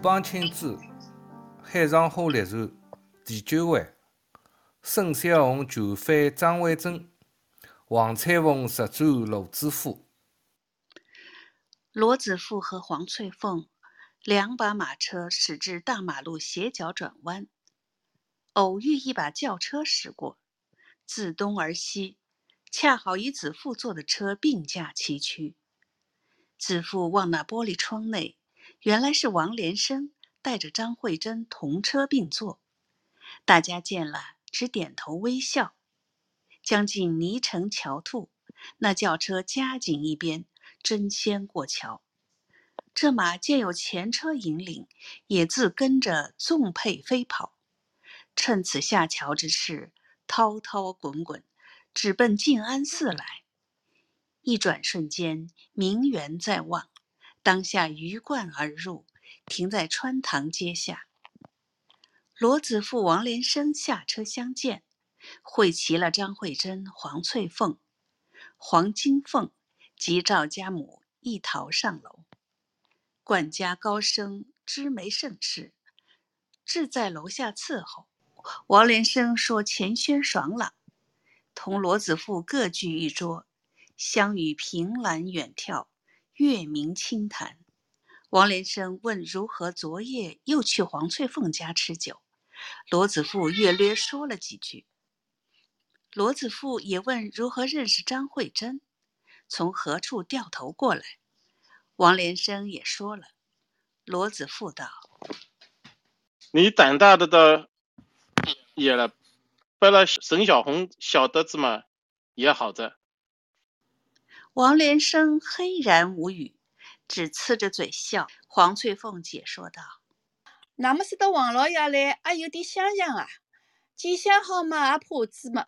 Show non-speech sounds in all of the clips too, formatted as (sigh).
韩邦钦之，海上花列传第九回：孙小红救翻张惠珍，王翠凤实转罗子富。罗子富和黄翠凤两把马车驶至大马路斜角转弯，偶遇一把轿车驶过，自东而西，恰好与子富坐的车并驾齐驱。子富望那玻璃窗内。原来是王连生带着张慧珍同车并坐，大家见了只点头微笑。将近泥城桥兔，那轿车加紧一边，争先过桥。这马见有前车引领，也自跟着纵辔飞跑。趁此下桥之势，滔滔滚滚，直奔静安寺来。一转瞬间，名园在望。当下鱼贯而入，停在穿堂阶下。罗子富、王连生下车相见，会齐了张慧珍、黄翠凤、黄金凤及赵家母一逃上楼。管家高升知没盛事，志在楼下伺候。王连生说钱轩爽朗，同罗子富各聚一桌，相与凭栏远眺。月明清谈，王连生问如何昨夜又去黄翠凤家吃酒，罗子富略略说了几句。罗子富也问如何认识张慧珍，从何处掉头过来，王连生也说了。罗子富道：“你胆大的到也了，不了沈小红晓得子嘛，也好着。”王连生黑然无语，只呲着嘴笑。黄翠凤解说道：“那么是到王老爷来，还有点相像啊。见相好嘛，也怕子嘛。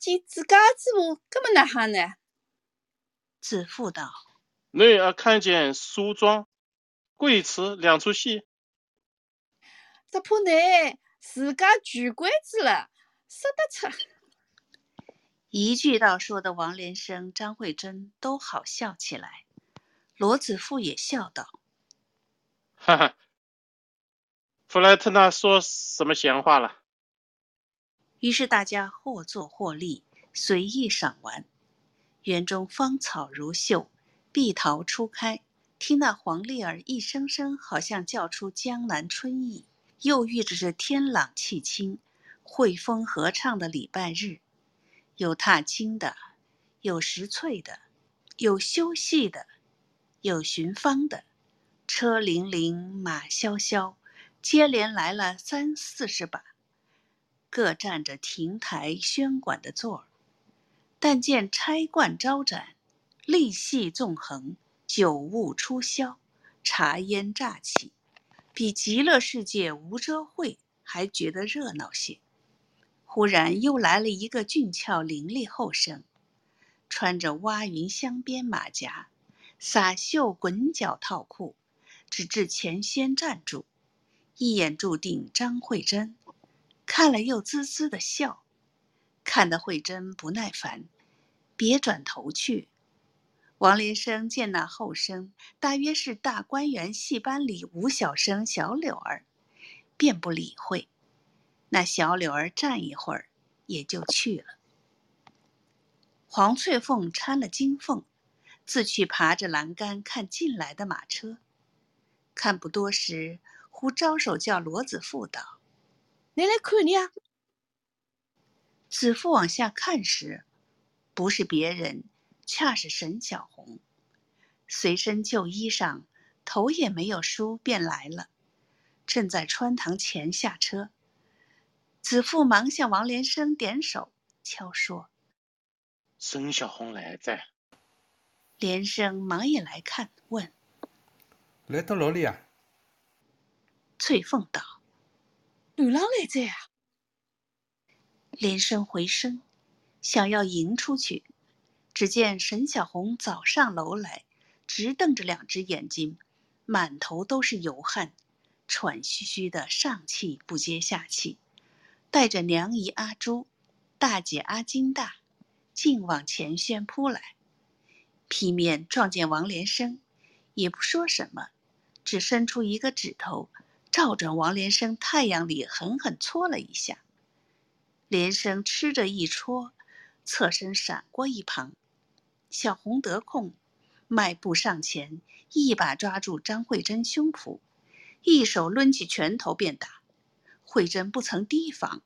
见自家子母，搿么哪行呢？”子父道：“你也看见梳妆、贵词两出戏，只怕你自家举贵子了，说得出。”一句道说的，王连生、张慧珍都好笑起来。罗子富也笑道：“哈哈，弗莱特纳说什么闲话了？”于是大家或坐或立，随意赏玩。园中芳草如秀，碧桃初开。听那黄鹂儿一声声，好像叫出江南春意。又遇着这天朗气清、惠风和畅的礼拜日。有踏青的，有拾翠的，有休息的，有寻芳的，车铃铃，马萧萧，接连来了三四十把，各占着亭台轩馆的座儿。但见钗冠招展，丽戏纵横，酒物初销，茶烟乍起，比极乐世界无遮会还觉得热闹些。忽然又来了一个俊俏伶俐后生，穿着蛙云镶边马甲，撒绣滚脚套裤，直至前先站住，一眼注定张慧珍，看了又滋滋的笑，看得慧珍不耐烦，别转头去。王连生见那后生大约是大观园戏班里吴小生小柳儿，便不理会。那小柳儿站一会儿，也就去了。黄翠凤搀了金凤，自去爬着栏杆看进来的马车。看不多时，忽招手叫罗子富道：“你来看你啊！”子富往下看时，不是别人，恰是沈小红，随身旧衣裳，头也没有梳，便来了，正在穿堂前下车。子父忙向王连生点手，悄说：“孙小红来在。”连生忙也来看，问：“来到哪里啊？”翠凤道：“女郎来在啊。”连生回身，想要迎出去，只见沈小红早上楼来，直瞪着两只眼睛，满头都是油汗，喘吁吁的，上气不接下气。带着娘姨阿珠、大姐阿金大，竟往前轩扑来，劈面撞见王连生，也不说什么，只伸出一个指头，照准王连生太阳里狠狠戳了一下。连生吃着一戳，侧身闪过一旁。小红得空，迈步上前，一把抓住张慧珍胸脯，一手抡起拳头便打。慧珍不曾提防，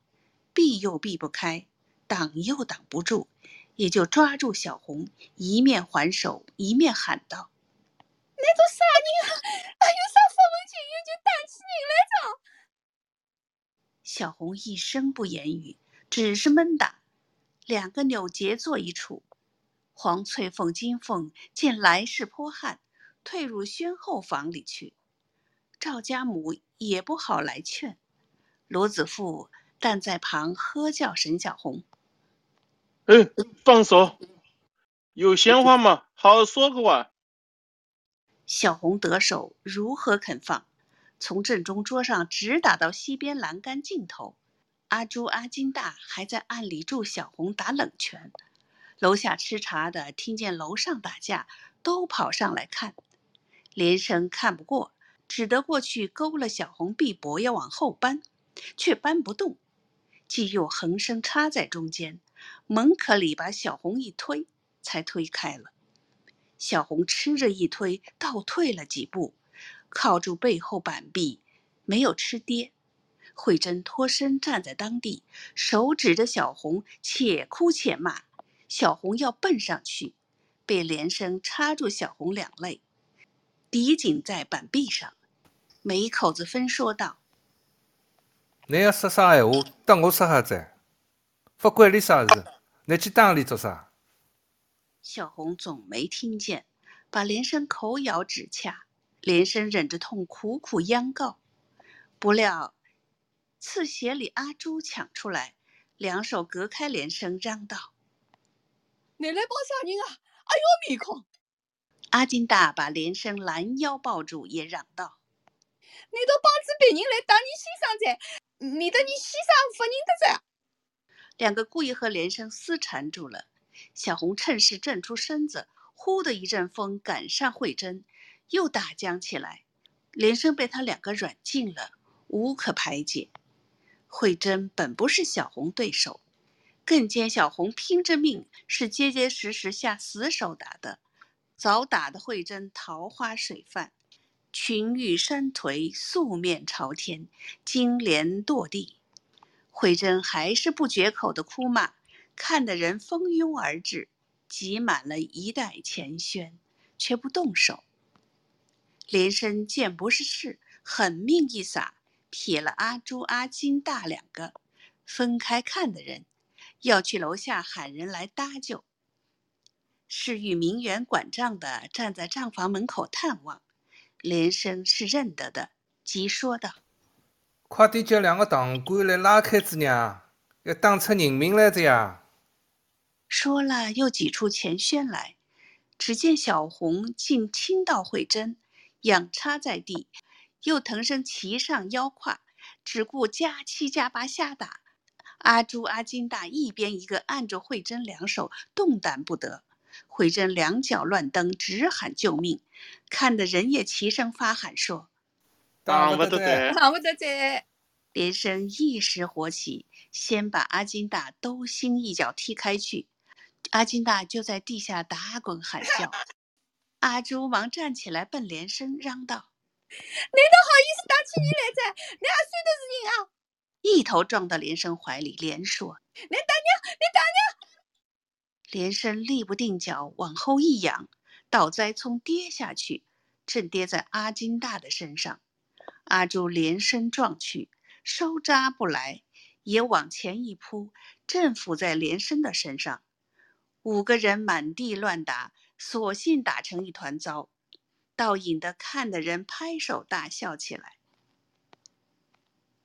避又避不开，挡又挡不住，也就抓住小红，一面还手，一面喊道：“那个啥人啊？还有啥法门解药就打起人来着？”小红一声不言语，只是闷打。两个扭结坐一处。黄翠凤、金凤见来势颇悍，退入轩后房里去。赵家母也不好来劝。罗子富但在旁喝叫沈小红：“哎，放手！有闲话嘛，好好说个话。”小红得手，如何肯放？从正中桌上直打到西边栏杆尽头。阿朱、阿金大还在暗里助小红打冷拳。楼下吃茶的听见楼上打架，都跑上来看。连生看不过，只得过去勾了小红臂膊，要往后搬。却搬不动，季又横生插在中间，门可里把小红一推，才推开了。小红吃着一推，倒退了几步，靠住背后板壁，没有吃跌。慧珍脱身站在当地，手指着小红，且哭且骂。小红要奔上去，被连生插住小红两肋，抵紧在板壁上，每口子分说道。你要说啥闲话，等我说哈子，不管你啥事，你去当里做啥？小红总没听见，把连生口咬指掐，连生忍着痛苦苦央告，不料刺鞋里阿朱抢出来，两手隔开连生，嚷道：“你来帮啥人啊？哎呦，面孔！”阿金大把连生拦腰抱住，也嚷道：“你都帮着别人来打你先生噻！”免得你先生不认得噻。两个故意和连生厮缠住了。小红趁势正出身子，呼的一阵风赶上慧珍，又打将起来。连生被他两个软禁了，无可排解。慧珍本不是小红对手，更见小红拼着命，是结结实实下死手打的，早打得慧珍桃花水泛。群玉山颓，素面朝天，金莲堕地。慧珍还是不绝口的哭骂，看的人蜂拥而至，挤满了一袋钱轩，却不动手。连生见不是事，狠命一撒，撇了阿朱、阿金大两个，分开看的人，要去楼下喊人来搭救。是与名媛管账的站在账房门口探望。连生是认得的，急说道：“快点叫两个堂官来拉开子娘，要打出人命来着呀！”说了，又挤出钱轩来。只见小红竟亲到慧珍，仰插在地，又腾身骑上腰胯，只顾加七加八瞎打。阿朱、阿金大一边一个按着慧珍两手，动弹不得。慧珍两脚乱蹬，直喊救命，看得人也齐声发喊说：“打不得在，打不得在！”连生一时火起，先把阿金大兜心一脚踢开去。阿金大就在地下打滚喊叫。阿朱忙站起来奔连生嚷道：“你都好意思打起你来在？你还算的是人啊？”一头撞到连生怀里，连说：“你打娘，你打娘！”连生立不定脚，往后一仰，倒栽葱跌下去，正跌在阿金大的身上。阿朱连身撞去，收扎不来，也往前一扑，正伏在连生的身上。五个人满地乱打，索性打成一团糟，倒引得看的人拍手大笑起来。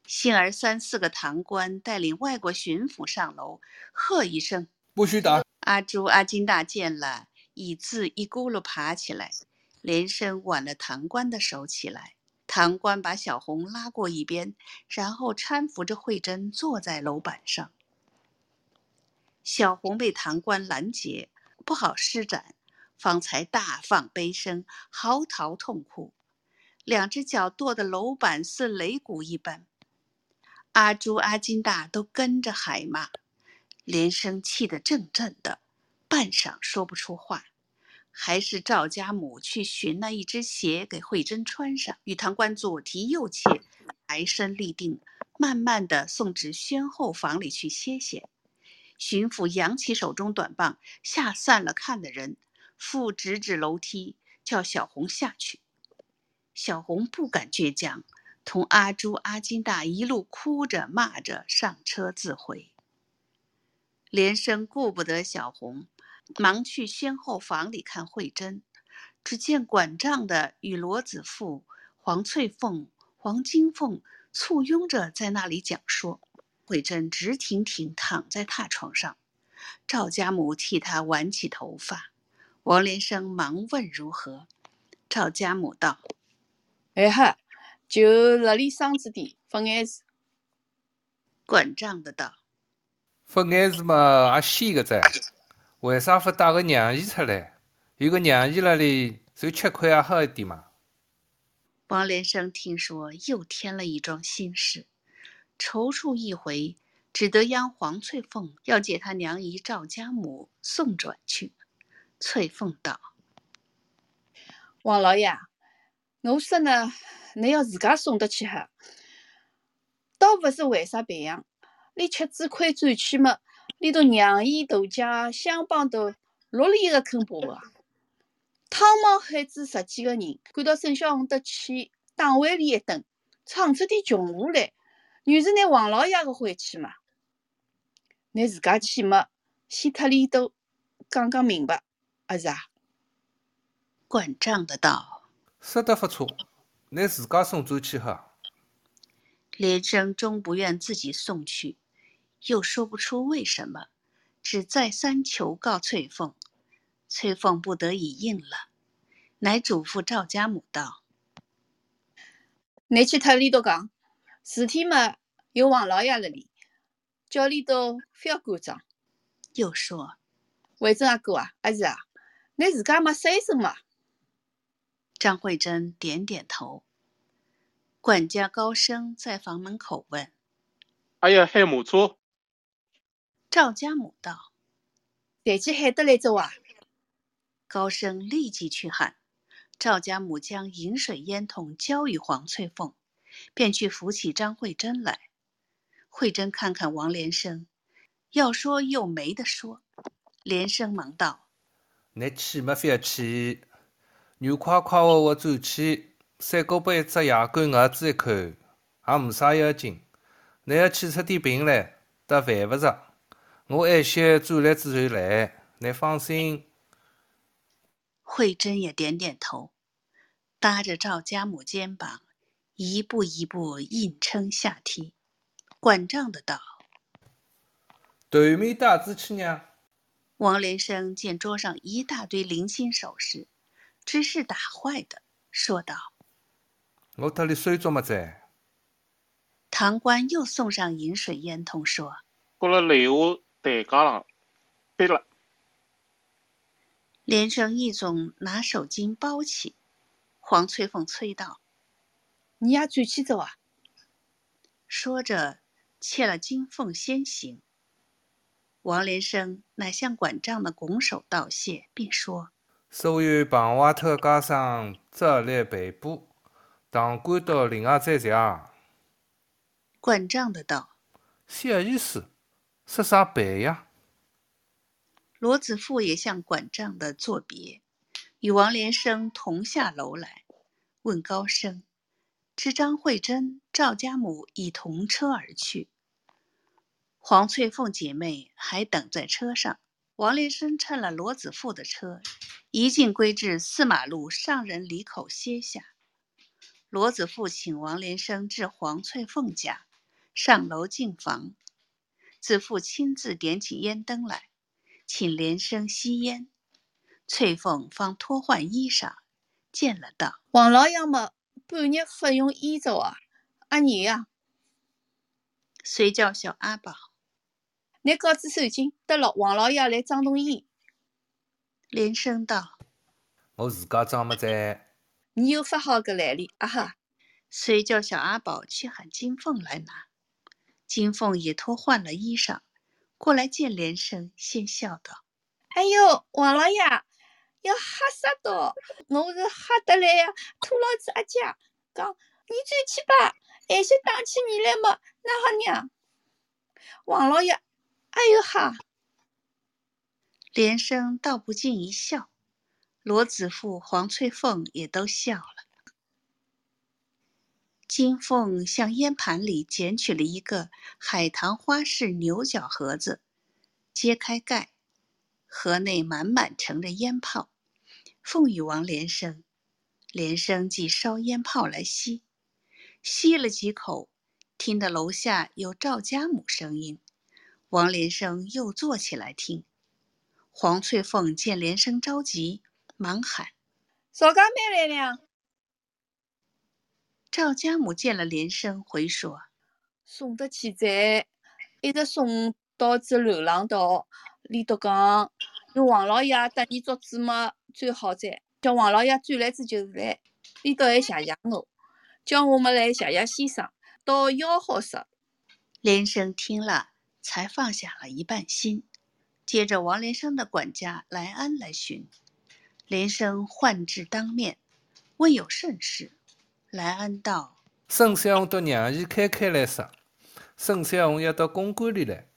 幸而三四个堂官带领外国巡抚上楼，喝一声：“不许打！”阿朱、阿金大见了，一字一咕噜爬起来，连声挽了堂官的手起来。堂官把小红拉过一边，然后搀扶着慧珍坐在楼板上。小红被堂官拦截，不好施展，方才大放悲声，嚎啕痛哭。两只脚跺得楼板似擂鼓一般。阿朱、阿金大都跟着喊骂，连生气得怔怔的，半晌说不出话。还是赵家母去寻了一只鞋给慧珍穿上，与堂官左提右挈，抬身立定，慢慢的送至宣后房里去歇歇。巡抚扬起手中短棒，吓散了看的人，复指指楼梯，叫小红下去。小红不敢倔强，同阿朱、阿金大一路哭着骂着上车自回。连生顾不得小红。忙去先后房里看慧珍，只见管账的与罗子富、黄翠凤、黄金凤簇拥着在那里讲说。慧珍直挺挺躺在榻床上，赵家母替她挽起头发。王连生忙问如何，赵家母道：“哎哈，就辣里嗓子底发眼子。”管账的道：“发眼事嘛，也稀个在。”为啥不带个娘姨出来？有个娘姨那里，就吃亏也好一点嘛。王连生听说又添了一桩心事，踌躇一回，只得央黄翠凤要接他娘姨赵家母送转去。翠凤道：“王老爷，我说呢，你要自家送得去哈，倒不是为啥别样，你吃子亏转去嘛。”里头娘姨大家相帮都落了一个坑把个，汤忙孩子十几个人，赶到沈小红的去党委里一顿，闯出点穷话来，女是拿王老爷的晦气嘛。拿自家去嘛，先特里头讲讲明白，阿是啊？管账的道：“说得不错，拿自家送走去哈。”连生终不愿自己送去。又说不出为什么，只再三求告翠凤，翠凤不得已应了，乃嘱咐赵家母道：“你去他里头讲，事体嘛有王老爷了里，叫里头不要管张。”又说：“慧珍阿哥啊，阿是啊，你自家嘛说一声嘛。”张慧珍点点头。管家高升在房门口问：“还要喊马车？”赵家母道：“谁去喊得来着啊？”高升立即去喊。赵家母将饮水烟筒交与黄翠凤，便去扶起张慧珍来。慧珍看看王连生，要说又没得说。连生忙道：“你去嘛，非要去？软快快活活走去，三哥杯只牙关牙子一口，也没啥要紧。你要气出点病来，倒犯不着。”我爱些转来之后来，你放心。慧珍也点点头，搭着赵家母肩膀，一步一步硬撑下梯。管账的道：“对面大子去呢。”王连生见桌上一大堆零星首饰，知是打坏的，说道：“我这里收着么子？”堂官又送上饮水烟筒，说：“过了雷下。”台阶上，别了。连生一总拿手巾包起，黄翠凤催道：“你也转去走啊！”说着，切了金凤先行。王连生乃向管账的拱手道谢，并说：“所有旁外头家商照例赔补，堂官到另外再讲。”管账的道：“小意思。”说啥别呀？罗子富也向管账的作别，与王连生同下楼来，问高升，知张慧珍、赵家母已同车而去，黄翠凤姐妹还等在车上。王连生趁了罗子富的车，一径归至四马路上人里口歇下。罗子富请王连生至黄翠凤家，上楼进房。子父亲自点起烟灯来，请连生吸烟。翠凤方脱换衣裳，见了道：“王老爷么，半日不用衣着啊？阿娘呀！”遂叫小阿宝：“拿稿子收紧，得了。”王老爷来装动衣。连声道：“我自家装么在。”你有发好个来历啊哈！遂叫小阿宝去喊金凤来拿。金凤也脱换了衣裳，过来见连生，先笑道：“哎呦，王老爷，要吓死到！我是吓得来呀，拖老子阿姐讲，你转去吧，还些打起你来么？那好娘。王老爷，哎呦哈！连生倒不禁一笑，罗子富、黄翠凤也都笑了。金凤向烟盘里捡取了一个海棠花式牛角盒子，揭开盖，盒内满满盛着烟泡，凤与王连生。连生即烧烟泡来吸，吸了几口，听得楼下有赵家母声音。王连生又坐起来听。黄翠凤见连生着急，忙喊：“少家妹来了。”赵家母见了连声，回说：“送得起在，一直送到这楼廊道。李德讲，有王老爷搭你做主嘛，最好在。叫王老爷转来子就是来。李德还谢谢我，叫我们来谢谢先生，到吆喝室。”连生听了，才放下了一半心。接着，王连生的管家来安来寻，连生唤至当面，问有甚事。来安道：“沈小红到娘姨开开来说，孙小红要到公馆里来。”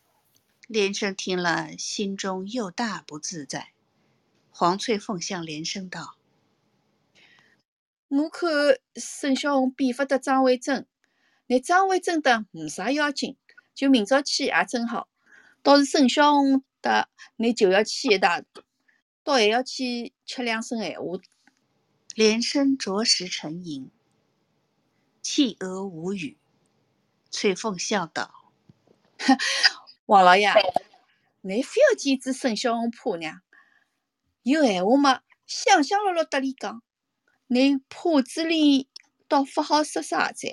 连生听了，心中又大不自在。黄翠凤向连生道：“我看孙小红比不得张维珍，那张维珍的没啥要紧，就明朝去也正好。倒是孙小红的，你就要去一趟，倒还要去吃两声闲话。”连生着实沉吟。弃额无语，翠凤笑道：“ (laughs) 王老爷，你非要见子沈小红婆娘，有闲话嘛，香香落落搭里讲。你铺子里倒不好说啥子。”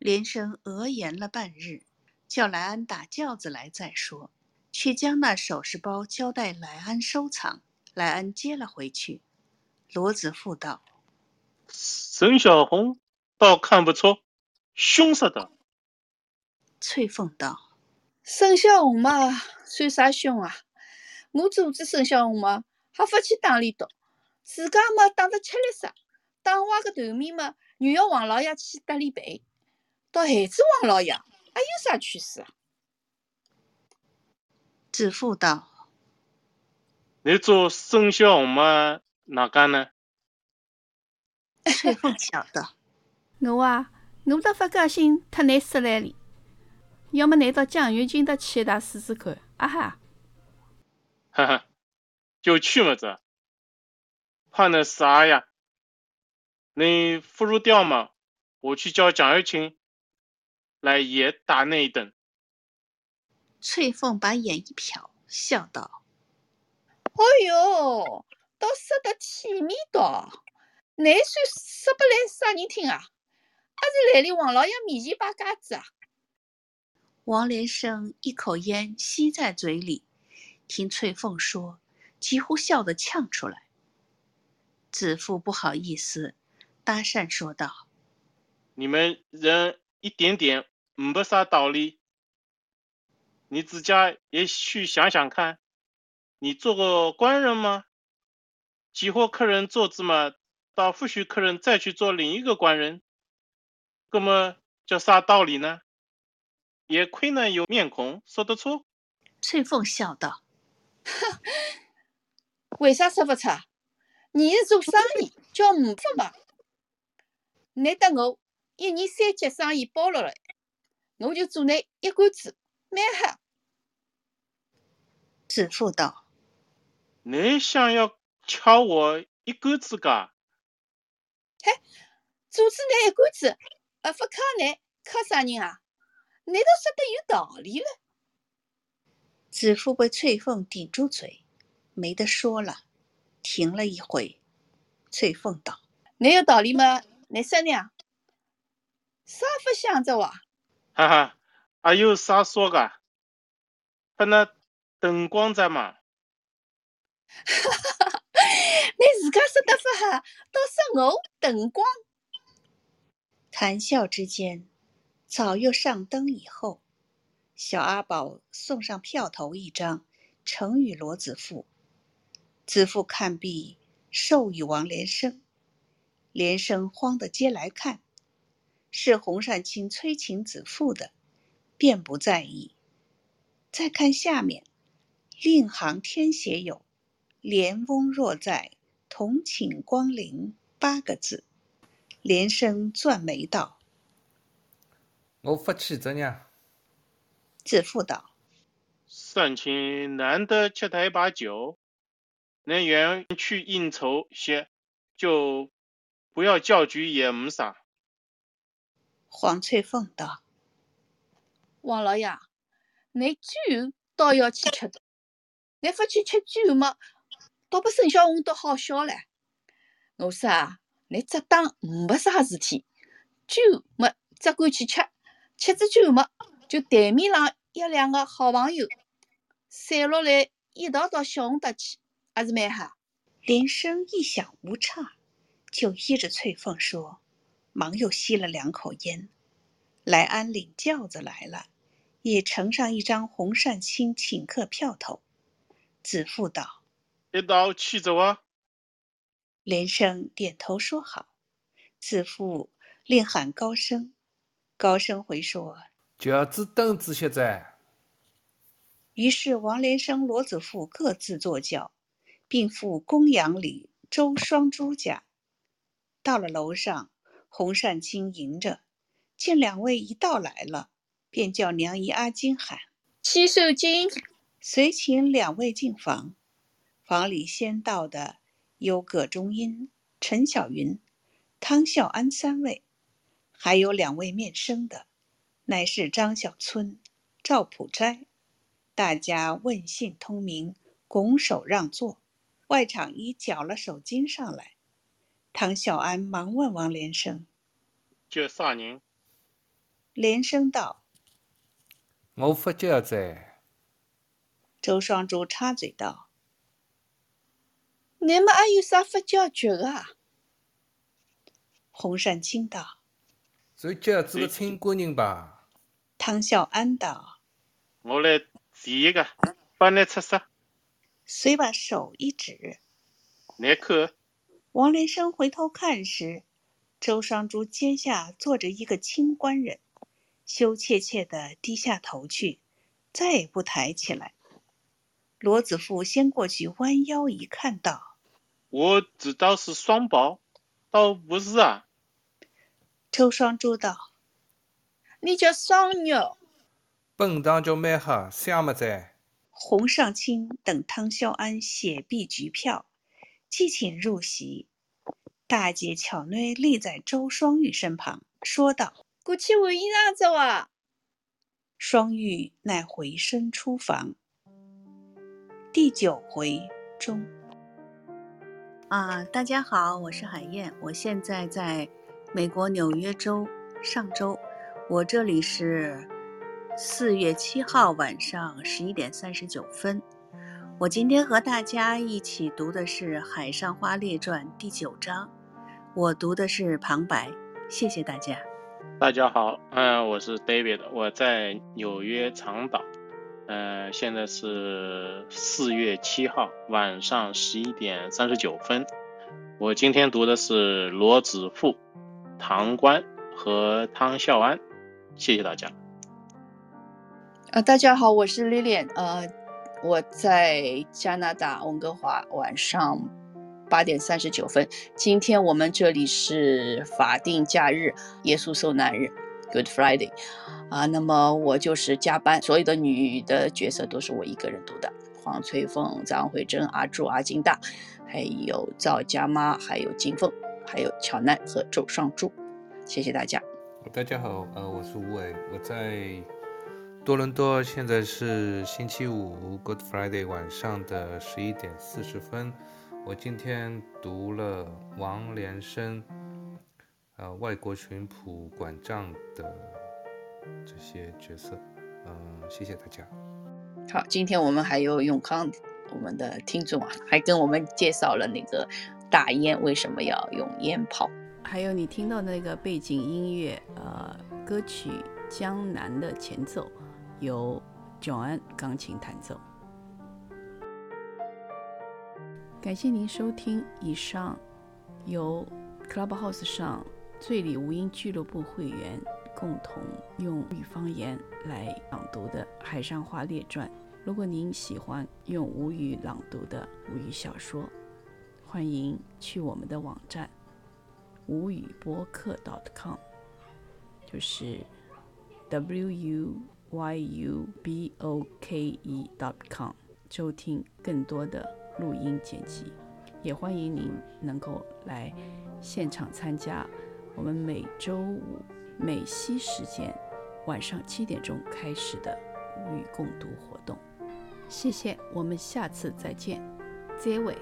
连生额言了半日，叫来安打轿子来再说，却将那首饰包交代来安收藏。来安接了回去。罗子富道。沈小红倒看不出凶色的。翠凤道：“沈小红嘛，算啥凶啊？我阻止沈小红嘛，还不去打里头，自家嘛打得吃力死，打坏个头面嘛，又要王老爷去搭理赔。到孩子王老爷还有啥趣事啊？”子富道：“你做沈小红嘛，哪干呢？”翠凤晓得，(laughs) 我啊，我倒不高兴，特难说来哩。要么拿到蒋元军搭去一趟试试看，啊哈！哈哈，就去么子？怕那啥呀？你不如调嘛，我去叫蒋玉清来也打那一顿。翠凤把眼一瞟，笑道：“哎哟，倒说得体面多。”难算说不来啥人听啊？还是来里王老爷面前摆架子啊？王连生一口烟吸在嘴里，听翠凤说，几乎笑得呛出来。子父不好意思，搭讪说道：“你们人一点点没啥道理，你自家也去想想看，你做过官人吗？几伙客人坐子嘛？”到不许客人再去做另一个官人，那么叫啥道理呢？也亏呢有面孔说得出。翠凤笑道：(laughs) “哼，为啥说不出？你是做生意叫五分吧？难得我一年三节生意包落来，我就做你一竿子，蛮好。”子父道：“你想要敲我一竿子噶？”嘿，阻止你一竿子，呃不卡你，卡啥人啊？难道说得有道理了？子父被翠凤顶住嘴，没得说了，停了一会。翠凤道：“你有道理吗？你说呢？啥不想着哇？”哈哈，还有啥说的？不那灯光在嘛？哈 (laughs) 哈 (laughs) 你自家说得不好。倒是我灯光。谈笑之间，早又上灯以后，小阿宝送上票头一张，呈与罗子富。子富看毕，授予王连生。连生慌的接来看，是洪善清催请子富的，便不在意。再看下面，另行添写有“连翁若在，同请光临”八个字。连生攥眉道：“我发气怎样？”子富道：“善卿难得吃他一把酒，能远去应酬些，就不要叫局也没啥。”黄翠凤道：“王老爷，你酒倒要去吃的，你不去吃酒嘛，倒把沈小红都好笑唻。我说啊。”你只当没啥事体，酒么只管去吃，吃着酒么就台面上一两个好朋友，散落来一道到小红搭去，还是蛮好。连声一响无差，就依着翠凤说，忙又吸了两口烟。来安领轿子来了，也呈上一张红扇青请客票头。子父道：“一道去走啊。”连生点头说好，子父令喊高升，高升回说：“轿子等子些在。”于是王连生、罗子富各自坐轿，并赴公羊里周双珠家。到了楼上，洪善清迎着，见两位一道来了，便叫娘姨阿金喊：“七寿金！”随请两位进房。房里先到的。有葛中英、陈小云、汤孝安三位，还有两位面生的，乃是张小春、赵普斋。大家问信通名，拱手让座。外场已缴了手巾上来。汤孝安忙问王连生：“叫啥人？”连生道：“我不叫在。”周双珠插嘴道。你们还有啥法叫绝啊？洪善清道：“做轿子的亲国人吧。”汤孝安道：“我来第一个，帮你出色。”遂把手一指：“你看。”王连生回头看时，周双珠肩下坐着一个清官人，羞怯怯的低下头去，再也不抬起来。罗子富先过去弯腰一看，道。我知道是双胞，倒不是啊。周双珠道：“你叫双牛。”本堂就蛮好，想么在？洪尚卿等汤孝安写毕局票，即请入席。大姐巧内立在周双玉身旁，说道：“过去换衣裳走啊。”双玉乃回身出房。第九回中。啊，大家好，我是海燕，我现在在美国纽约州上周，我这里是四月七号晚上十一点三十九分。我今天和大家一起读的是《海上花列传》第九章，我读的是旁白，谢谢大家。大家好，嗯，我是 David，我在纽约长岛。呃，现在是四月七号晚上十一点三十九分。我今天读的是罗子富、唐官和汤孝安。谢谢大家。啊，大家好，我是 Lilian，呃，我在加拿大温哥华，晚上八点三十九分。今天我们这里是法定假日，耶稣受难日。Good Friday，啊，那么我就是加班，所有的女的角色都是我一个人读的。黄翠凤、张慧珍、阿柱、阿金大，还有赵家妈，还有金凤，还有乔奈和周尚柱。谢谢大家。大家好，呃，我是吴伟，我在多伦多，现在是星期五 Good Friday 晚上的十一点四十分。我今天读了王连生。呃，外国巡捕管账的这些角色，嗯，谢谢大家。好，今天我们还有永康，我们的听众啊，还跟我们介绍了那个大烟为什么要用烟炮？还有你听到那个背景音乐，呃，歌曲《江南》的前奏由 Joan 钢琴弹奏。感谢您收听以上由 Clubhouse 上醉里吴音俱乐部会员共同用语方言来朗读的《海上花列传》。如果您喜欢用吴语朗读的吴语小说，欢迎去我们的网站吴语播客 .com，就是 w u y u b o k e .com，收听更多的。录音剪辑，也欢迎您能够来现场参加我们每周五美西时间晚上七点钟开始的与共读活动。谢谢，我们下次再见，结尾。